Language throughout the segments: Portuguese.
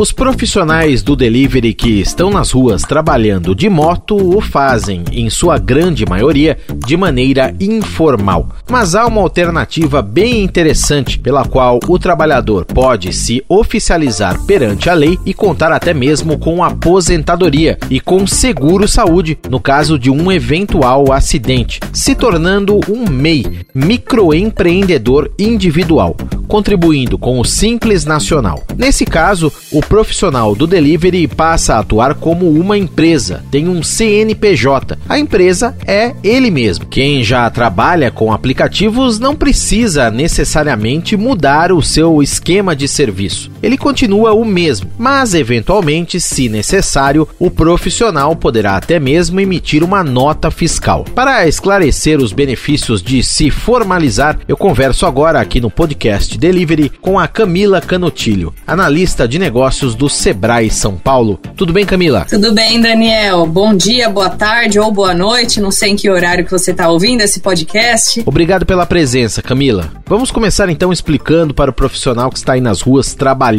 Os profissionais do delivery que estão nas ruas trabalhando de moto o fazem, em sua grande maioria, de maneira informal. Mas há uma alternativa bem interessante pela qual o trabalhador pode se oficializar perante a lei e contar até mesmo com aposentadoria e com seguro saúde no caso de um eventual acidente, se tornando um MEI, microempreendedor individual contribuindo com o Simples Nacional. Nesse caso, o profissional do delivery passa a atuar como uma empresa, tem um CNPJ. A empresa é ele mesmo. Quem já trabalha com aplicativos não precisa necessariamente mudar o seu esquema de serviço. Ele continua o mesmo, mas eventualmente, se necessário, o profissional poderá até mesmo emitir uma nota fiscal. Para esclarecer os benefícios de se formalizar, eu converso agora aqui no podcast Delivery com a Camila Canotilho, analista de negócios do Sebrae São Paulo. Tudo bem, Camila? Tudo bem, Daniel. Bom dia, boa tarde ou boa noite. Não sei em que horário que você está ouvindo esse podcast. Obrigado pela presença, Camila. Vamos começar então explicando para o profissional que está aí nas ruas trabalhando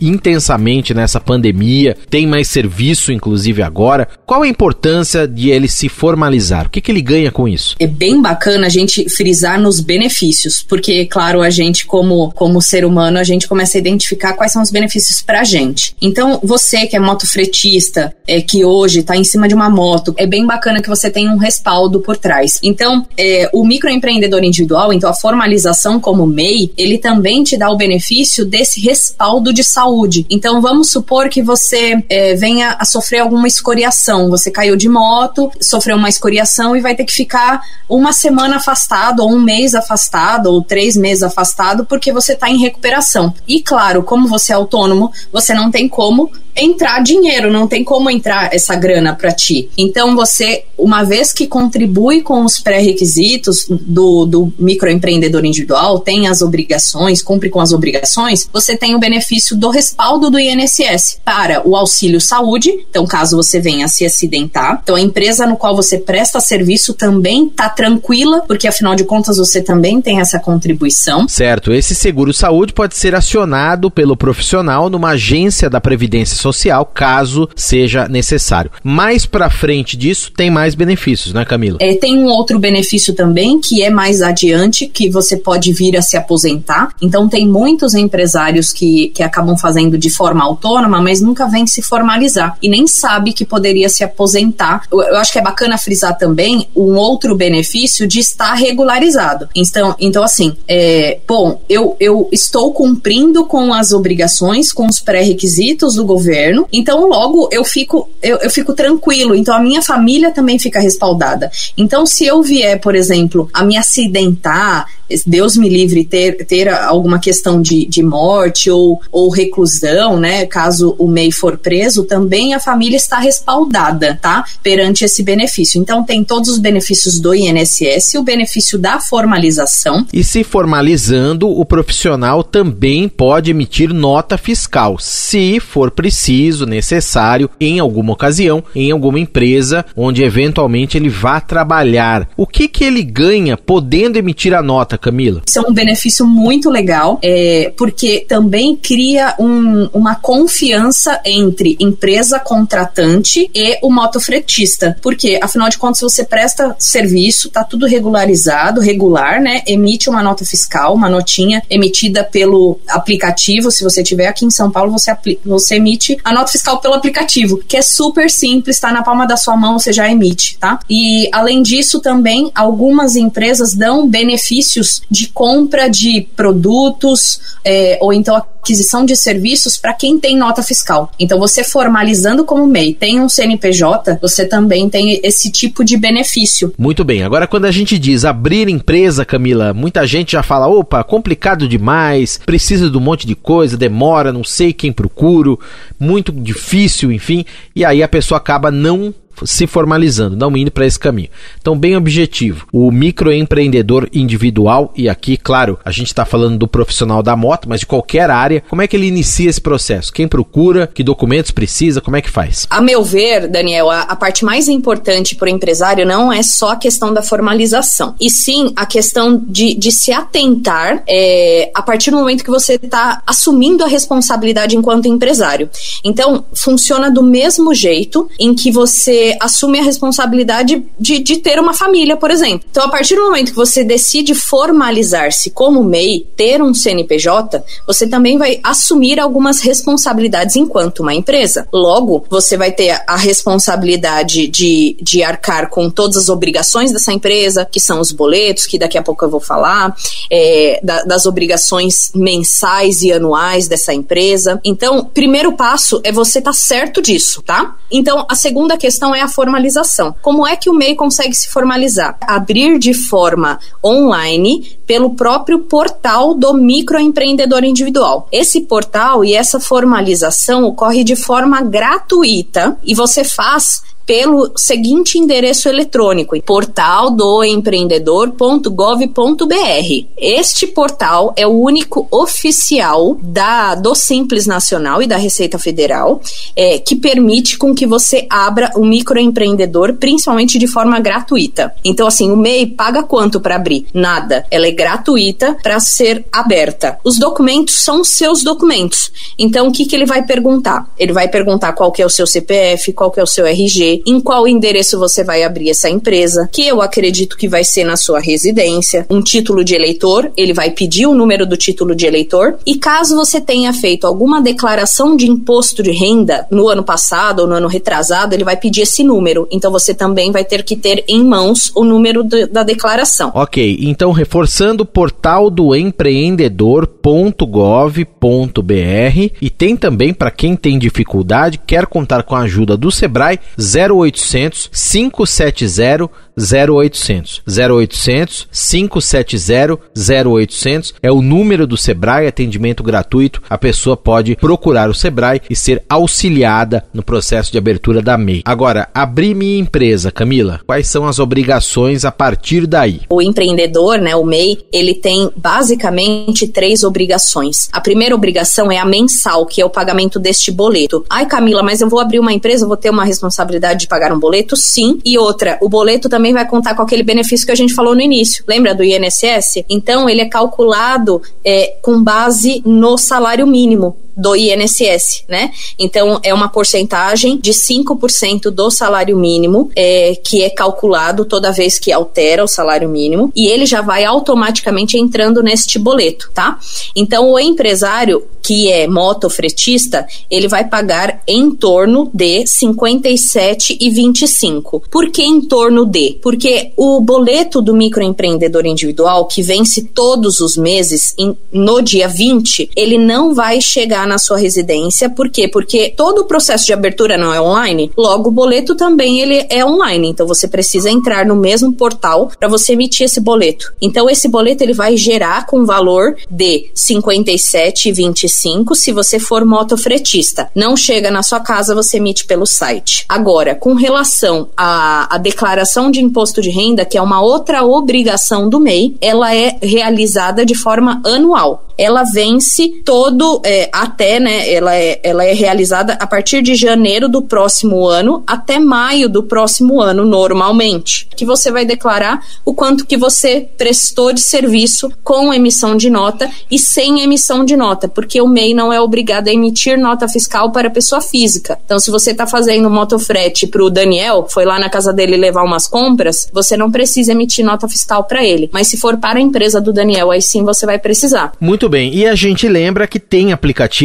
intensamente nessa pandemia, tem mais serviço inclusive agora. Qual a importância de ele se formalizar? O que, que ele ganha com isso? É bem bacana a gente frisar nos benefícios, porque, claro, a gente, como como, ser humano, a gente começa a identificar quais são os benefícios pra gente. Então, você que é motofretista, é, que hoje está em cima de uma moto, é bem bacana que você tenha um respaldo por trás. Então, é, o microempreendedor individual, então a formalização como MEI, ele também te dá o benefício desse respaldo de saúde. Então, vamos supor que você é, venha a sofrer alguma escoriação. Você caiu de moto, sofreu uma escoriação e vai ter que ficar uma semana afastado, ou um mês afastado, ou três meses afastado, porque você está em recuperação. E claro, como você é autônomo, você não tem como entrar dinheiro, não tem como entrar essa grana para ti. Então você, uma vez que contribui com os pré-requisitos do, do microempreendedor individual, tem as obrigações, cumpre com as obrigações, você tem o benefício do respaldo do INSS para o auxílio saúde. Então, caso você venha se acidentar, então a empresa no qual você presta serviço também tá tranquila, porque afinal de contas você também tem essa contribuição. Certo. Esse seguro saúde pode ser acionado pelo profissional numa agência da Previdência Social, caso seja necessário. Mais para frente disso, tem mais benefícios, né, Camila? É, tem um outro benefício também, que é mais adiante, que você pode vir a se aposentar. Então, tem muitos empresários que, que acabam fazendo de forma autônoma, mas nunca vem se formalizar e nem sabe que poderia se aposentar. Eu, eu acho que é bacana frisar também um outro benefício de estar regularizado. Então, então assim, é, bom, eu, eu estou cumprindo com as obrigações, com os pré-requisitos do governo, então logo eu fico, eu, eu fico tranquilo. Então a minha família também fica respaldada. Então, se eu vier, por exemplo, a me acidentar, Deus me livre ter, ter alguma questão de, de morte ou, ou reclusão, né? Caso o MEI for preso, também a família está respaldada, tá? Perante esse benefício. Então tem todos os benefícios do INSS, o benefício da formalização. E se formalizando, o profissional também pode emitir nota fiscal, se for preciso, necessário, em alguma ocasião, em alguma empresa onde eventualmente ele vá trabalhar. O que que ele ganha podendo emitir a nota? Camila? Isso é um benefício muito legal, é, porque também cria um, uma confiança entre empresa contratante e o motofretista. Porque, afinal de contas, você presta serviço, tá tudo regularizado, regular, né? Emite uma nota fiscal, uma notinha emitida pelo aplicativo. Se você tiver aqui em São Paulo, você, você emite a nota fiscal pelo aplicativo, que é super simples, está na palma da sua mão, você já emite, tá? E além disso, também algumas empresas dão benefícios de compra de produtos é, ou então aquisição de serviços para quem tem nota fiscal. Então, você formalizando como MEI, tem um CNPJ, você também tem esse tipo de benefício. Muito bem. Agora, quando a gente diz abrir empresa, Camila, muita gente já fala: opa, complicado demais, precisa de um monte de coisa, demora, não sei quem procuro, muito difícil, enfim. E aí a pessoa acaba não se formalizando, não indo para esse caminho. Então, bem objetivo, o microempreendedor individual, e aqui, claro, a gente está falando do profissional da moto, mas de qualquer área área. Como é que ele inicia esse processo? Quem procura? Que documentos precisa? Como é que faz? A meu ver, Daniel, a, a parte mais importante para o empresário não é só a questão da formalização, e sim a questão de, de se atentar é, a partir do momento que você está assumindo a responsabilidade enquanto empresário. Então, funciona do mesmo jeito em que você assume a responsabilidade de, de ter uma família, por exemplo. Então, a partir do momento que você decide formalizar-se como MEI, ter um CNPJ, você também vai assumir algumas responsabilidades enquanto uma empresa. Logo, você vai ter a responsabilidade de, de arcar com todas as obrigações dessa empresa, que são os boletos, que daqui a pouco eu vou falar, é, da, das obrigações mensais e anuais dessa empresa. Então, primeiro passo é você estar tá certo disso, tá? Então, a segunda questão é a formalização. Como é que o MEI consegue se formalizar? Abrir de forma online pelo próprio portal do microempreendedor individual. Esse portal e essa formalização ocorre de forma gratuita e você faz pelo seguinte endereço eletrônico: portaldoempreendedor.gov.br. Este portal é o único oficial da do Simples Nacional e da Receita Federal é, que permite com que você abra o microempreendedor, principalmente de forma gratuita. Então, assim, o MEI paga quanto para abrir? Nada. Ela é gratuita para ser aberta. Os documentos são seus documentos. Então, o que, que ele vai perguntar? Ele vai perguntar qual que é o seu CPF, qual que é o seu RG, em qual endereço você vai abrir essa empresa, que eu acredito que vai ser na sua residência, um título de eleitor, ele vai pedir o número do título de eleitor, e caso você tenha feito alguma declaração de imposto de renda no ano passado ou no ano retrasado, ele vai pedir esse número. Então você também vai ter que ter em mãos o número de, da declaração. Ok, então reforçando o portal do empreendedor.gov.br e tem também para quem tem dificuldade, quer contar com a ajuda do Sebrae, 0 0800 570 0800. 0800 570 0800 é o número do Sebrae, atendimento gratuito. A pessoa pode procurar o Sebrae e ser auxiliada no processo de abertura da MEI. Agora, abrir minha empresa, Camila, quais são as obrigações a partir daí? O empreendedor, né, o MEI, ele tem basicamente três obrigações. A primeira obrigação é a mensal, que é o pagamento deste boleto. Ai, Camila, mas eu vou abrir uma empresa, vou ter uma responsabilidade de pagar um boleto? Sim. E outra, o boleto também vai contar com aquele benefício que a gente falou no início. Lembra do INSS? Então, ele é calculado é, com base no salário mínimo do INSS, né? Então, é uma porcentagem de 5% do salário mínimo é, que é calculado toda vez que altera o salário mínimo e ele já vai automaticamente entrando neste boleto, tá? Então, o empresário que é motofretista, ele vai pagar em torno de 57,25. Por que em torno de? Porque o boleto do microempreendedor individual, que vence todos os meses em, no dia 20, ele não vai chegar na sua residência. Por quê? Porque todo o processo de abertura não é online, logo o boleto também ele é online. Então você precisa entrar no mesmo portal para você emitir esse boleto. Então esse boleto ele vai gerar com valor de 57,25 se você for motofretista. Não chega na sua casa, você emite pelo site. Agora, com relação à, à declaração de imposto de renda, que é uma outra obrigação do MEI, ela é realizada de forma anual ela vence todo é, até, né? Ela é, ela é realizada a partir de janeiro do próximo ano até maio do próximo ano, normalmente. Que você vai declarar o quanto que você prestou de serviço com emissão de nota e sem emissão de nota, porque o MEI não é obrigado a emitir nota fiscal para pessoa física. Então, se você está fazendo motofrete para o Daniel, foi lá na casa dele levar umas compras, você não precisa emitir nota fiscal para ele. Mas se for para a empresa do Daniel, aí sim você vai precisar. Muito bem, e a gente lembra que tem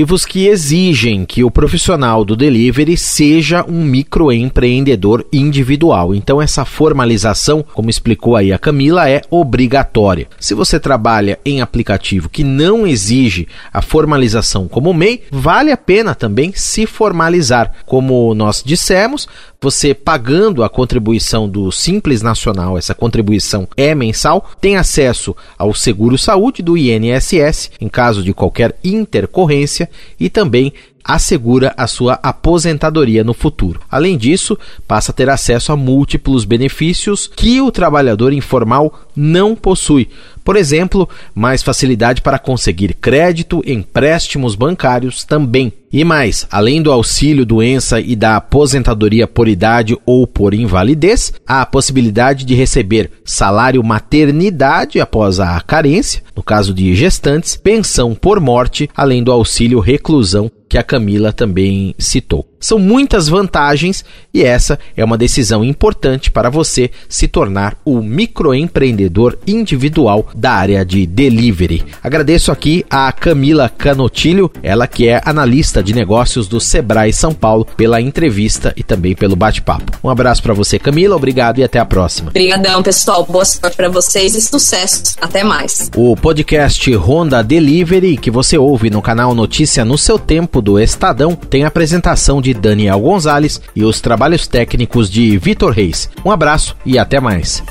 aplicativos que exigem que o profissional do delivery seja um microempreendedor individual. Então essa formalização, como explicou aí a Camila, é obrigatória. Se você trabalha em aplicativo que não exige a formalização como MEI, vale a pena também se formalizar. Como nós dissemos, você pagando a contribuição do Simples Nacional, essa contribuição é mensal, tem acesso ao seguro saúde do INSS em caso de qualquer intercorrência e também assegura a sua aposentadoria no futuro. Além disso, passa a ter acesso a múltiplos benefícios que o trabalhador informal não possui. Por exemplo, mais facilidade para conseguir crédito, empréstimos bancários também. E mais, além do auxílio doença e da aposentadoria por idade ou por invalidez, há a possibilidade de receber salário maternidade após a carência, no caso de gestantes, pensão por morte, além do auxílio reclusão que a Camila também citou. São muitas vantagens e essa é uma decisão importante para você se tornar o microempreendedor individual da área de delivery. Agradeço aqui a Camila Canotilho, ela que é analista de negócios do Sebrae São Paulo, pela entrevista e também pelo bate-papo. Um abraço para você, Camila, obrigado e até a próxima. Obrigadão, pessoal. Boa sorte para vocês e sucesso. Até mais. O podcast Honda Delivery, que você ouve no canal Notícia no seu tempo do Estadão, tem apresentação de de Daniel Gonzalez e os trabalhos técnicos de Vitor Reis. Um abraço e até mais.